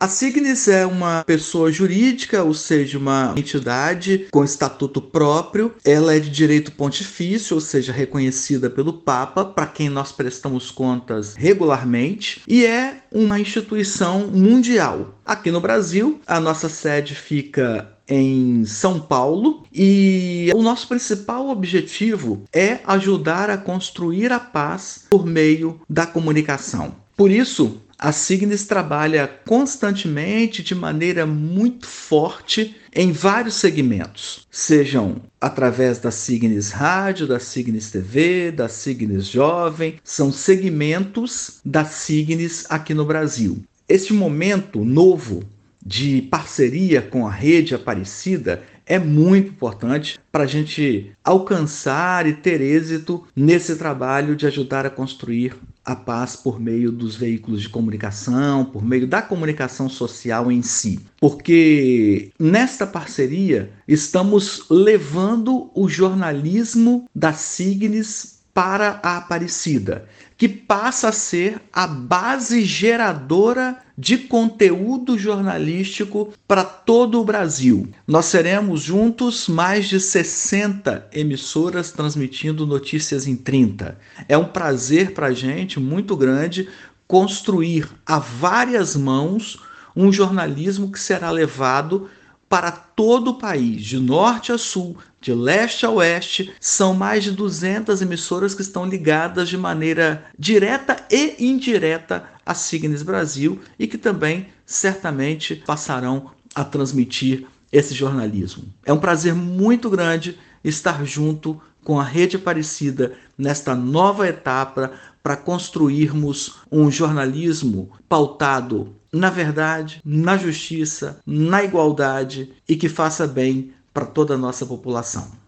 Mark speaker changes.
Speaker 1: A Signis é uma pessoa jurídica, ou seja, uma entidade com estatuto próprio. Ela é de direito pontifício, ou seja, reconhecida pelo Papa, para quem nós prestamos contas regularmente, e é uma instituição mundial. Aqui no Brasil, a nossa sede fica em São Paulo e o nosso principal objetivo é ajudar a construir a paz por meio da comunicação. Por isso, a Signes trabalha constantemente de maneira muito forte em vários segmentos, sejam através da Signes Rádio, da Signes TV, da Signes Jovem, são segmentos da Signes aqui no Brasil. Este momento novo de parceria com a rede Aparecida é muito importante para a gente alcançar e ter êxito nesse trabalho de ajudar a construir a paz por meio dos veículos de comunicação, por meio da comunicação social em si. Porque nesta parceria estamos levando o jornalismo da Signes para a Aparecida, que passa a ser a base geradora de conteúdo jornalístico para todo o Brasil. Nós seremos juntos mais de 60 emissoras transmitindo notícias em 30. É um prazer para a gente muito grande construir a várias mãos um jornalismo que será levado para todo o país, de norte a sul, de leste a oeste. São mais de 200 emissoras que estão ligadas de maneira direta e indireta à Signes Brasil e que também certamente passarão a transmitir esse jornalismo. É um prazer muito grande estar junto com a Rede Aparecida nesta nova etapa para construirmos um jornalismo pautado na verdade, na justiça, na igualdade e que faça bem para toda a nossa população.